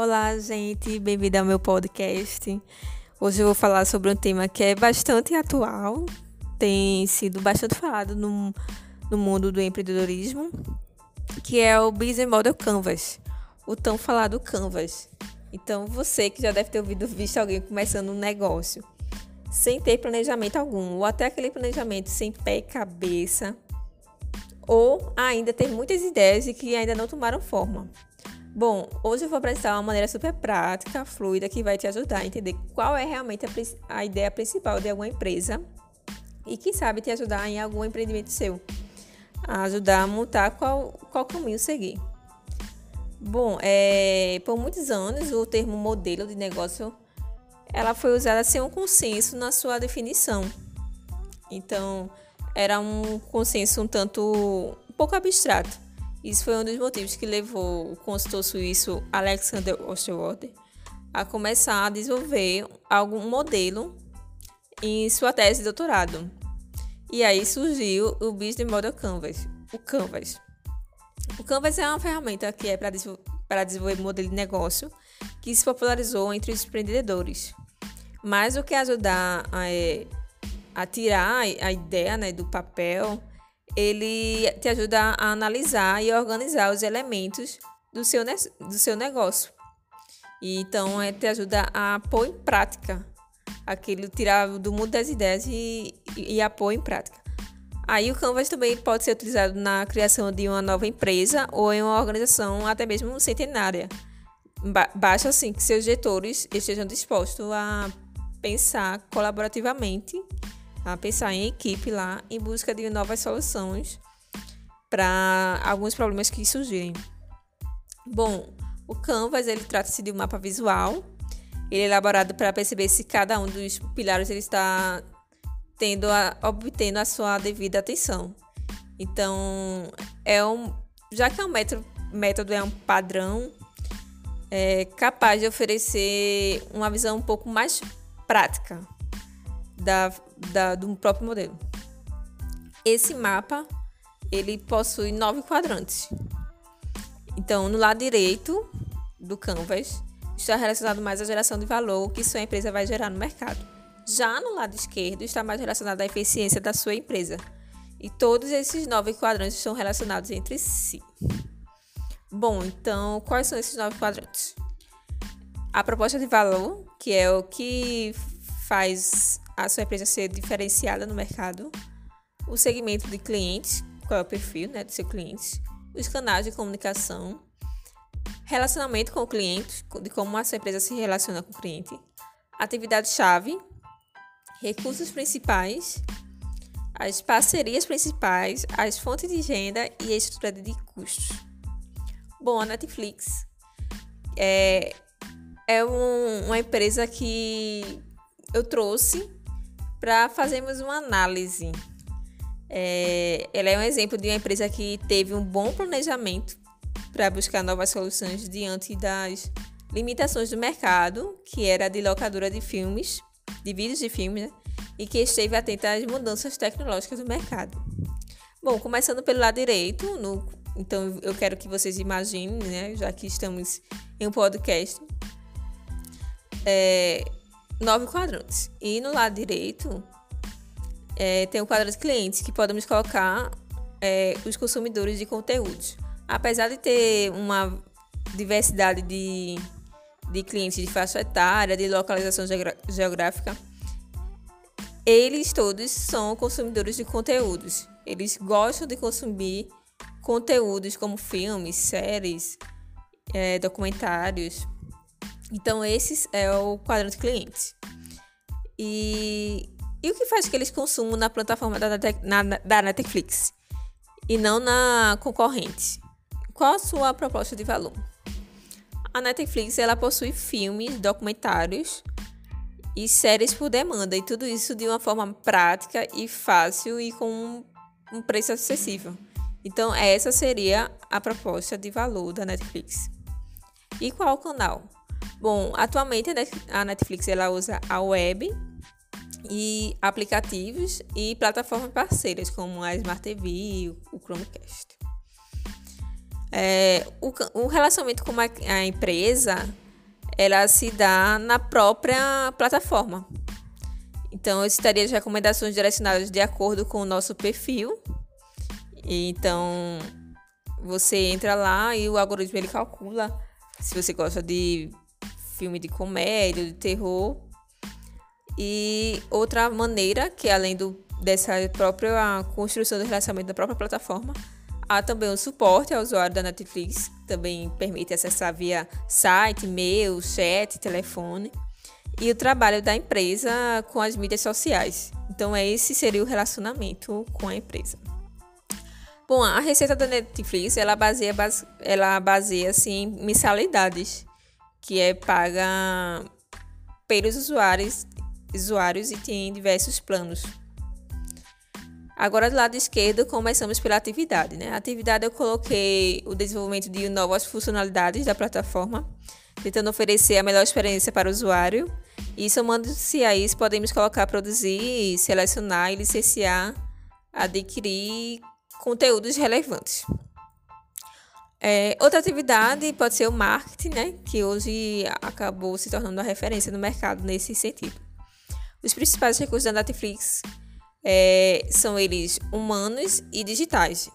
Olá, gente, bem-vindo ao meu podcast. Hoje eu vou falar sobre um tema que é bastante atual, tem sido bastante falado no, no mundo do empreendedorismo, que é o Business Model Canvas, o tão falado Canvas. Então, você que já deve ter ouvido, visto alguém começando um negócio sem ter planejamento algum, ou até aquele planejamento sem pé e cabeça, ou ainda ter muitas ideias e que ainda não tomaram forma. Bom, hoje eu vou apresentar uma maneira super prática, fluida, que vai te ajudar a entender qual é realmente a, a ideia principal de alguma empresa e, quem sabe, te ajudar em algum empreendimento seu, a ajudar a montar qual, qual caminho seguir. Bom, é, por muitos anos o termo modelo de negócio ela foi usada sem um consenso na sua definição. Então, era um consenso um tanto um pouco abstrato isso foi um dos motivos que levou o consultor suíço Alexander Osterwalder a começar a desenvolver algum modelo em sua tese de doutorado. E aí surgiu o Business Model Canvas, o Canvas. O Canvas é uma ferramenta que é para desenvolver modelo de negócio que se popularizou entre os empreendedores. Mais do que ajudar a, é, a tirar a ideia né, do papel, ele te ajuda a analisar e organizar os elementos do seu, do seu negócio. E, então, é, te ajuda a pôr em prática aquilo, tirar do mundo das ideias e, e, e a pôr em prática. Aí o Canvas também pode ser utilizado na criação de uma nova empresa ou em uma organização até mesmo centenária. Basta assim que seus gestores estejam dispostos a pensar colaborativamente a pensar em equipe lá em busca de novas soluções para alguns problemas que surgirem. Bom, o Canvas ele trata-se de um mapa visual. Ele é elaborado para perceber se cada um dos pilares ele está tendo a, obtendo a sua devida atenção. Então, é um, já que é um método, método é um padrão, é capaz de oferecer uma visão um pouco mais prática da, da, do próprio modelo. Esse mapa ele possui nove quadrantes. Então, no lado direito do canvas está relacionado mais à geração de valor que sua empresa vai gerar no mercado. Já no lado esquerdo está mais relacionado à eficiência da sua empresa. E todos esses nove quadrantes estão relacionados entre si. Bom, então, quais são esses nove quadrantes? A proposta de valor, que é o que faz a sua empresa ser diferenciada no mercado, o segmento de clientes, qual é o perfil né, do seu cliente, os canais de comunicação, relacionamento com o cliente, de como a sua empresa se relaciona com o cliente, atividade-chave, recursos principais, as parcerias principais, as fontes de renda e a estrutura de custos. Bom, a Netflix é, é um, uma empresa que eu trouxe para fazermos uma análise. É, ela é um exemplo de uma empresa que teve um bom planejamento para buscar novas soluções diante das limitações do mercado, que era de locadora de filmes, de vídeos de filmes, né? e que esteve atenta às mudanças tecnológicas do mercado. Bom, começando pelo lado direito, no, então eu quero que vocês imaginem, né, já que estamos em um podcast, é, nove quadrantes. E no lado direito é, tem o quadrante clientes, que podemos colocar é, os consumidores de conteúdos. Apesar de ter uma diversidade de, de clientes de faixa etária, de localização geográfica, eles todos são consumidores de conteúdos. Eles gostam de consumir conteúdos como filmes, séries, é, documentários, então, esse é o quadrante clientes. E, e o que faz que eles consumam na plataforma da, na, da Netflix e não na concorrente? Qual a sua proposta de valor? A Netflix ela possui filmes, documentários e séries por demanda, e tudo isso de uma forma prática e fácil e com um preço acessível. Então, essa seria a proposta de valor da Netflix. E qual canal? Bom, atualmente a Netflix ela usa a web e aplicativos e plataformas parceiras como a Smart TV e o Chromecast. É, o, o, relacionamento com a, empresa ela se dá na própria plataforma. Então, eu estaria as recomendações direcionadas de acordo com o nosso perfil. Então, você entra lá e o algoritmo ele calcula se você gosta de filme de comédia, de terror. E outra maneira, que além do, dessa própria construção do relacionamento da própria plataforma, há também o suporte ao usuário da Netflix, também permite acessar via site, e-mail, chat, telefone e o trabalho da empresa com as mídias sociais. Então, esse seria o relacionamento com a empresa. Bom, a receita da Netflix, ela baseia, ela baseia-se em mensalidades, que é paga pelos usuários, usuários e tem diversos planos. Agora, do lado esquerdo, começamos pela atividade. Né? A atividade eu coloquei o desenvolvimento de novas funcionalidades da plataforma, tentando oferecer a melhor experiência para o usuário e somando-se a isso, podemos colocar produzir, selecionar e licenciar, adquirir conteúdos relevantes. É, outra atividade pode ser o marketing, né, que hoje acabou se tornando uma referência no mercado nesse sentido. Os principais recursos da Netflix é, são eles humanos e digitais.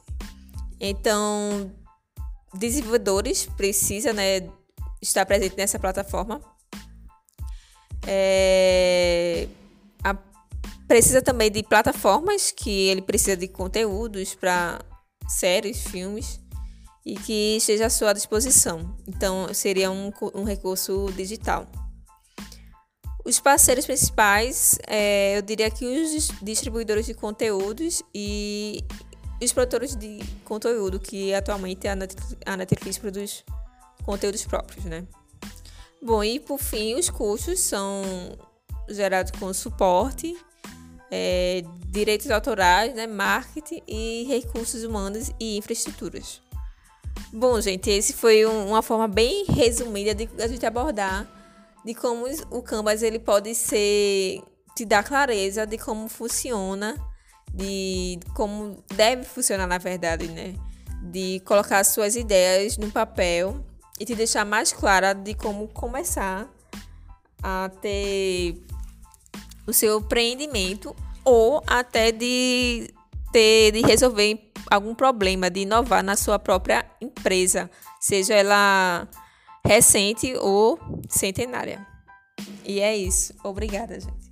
Então, desenvolvedores precisam né, estar presentes nessa plataforma é, a, precisa também de plataformas que ele precisa de conteúdos para séries, filmes e que esteja à sua disposição. Então, seria um, um recurso digital. Os parceiros principais, é, eu diria que os distribuidores de conteúdos e os produtores de conteúdo, que atualmente a Netflix, produz conteúdos próprios, né? Bom, e por fim, os custos são gerados com suporte, é, direitos autorais, né, marketing e recursos humanos e infraestruturas. Bom, gente, esse foi um, uma forma bem resumida de a gente abordar de como o Canvas ele pode ser te dar clareza de como funciona, de como deve funcionar na verdade, né? De colocar suas ideias no papel e te deixar mais clara de como começar a ter o seu empreendimento ou até de ter de resolver algum problema, de inovar na sua própria empresa, seja ela recente ou centenária. E é isso. Obrigada, gente.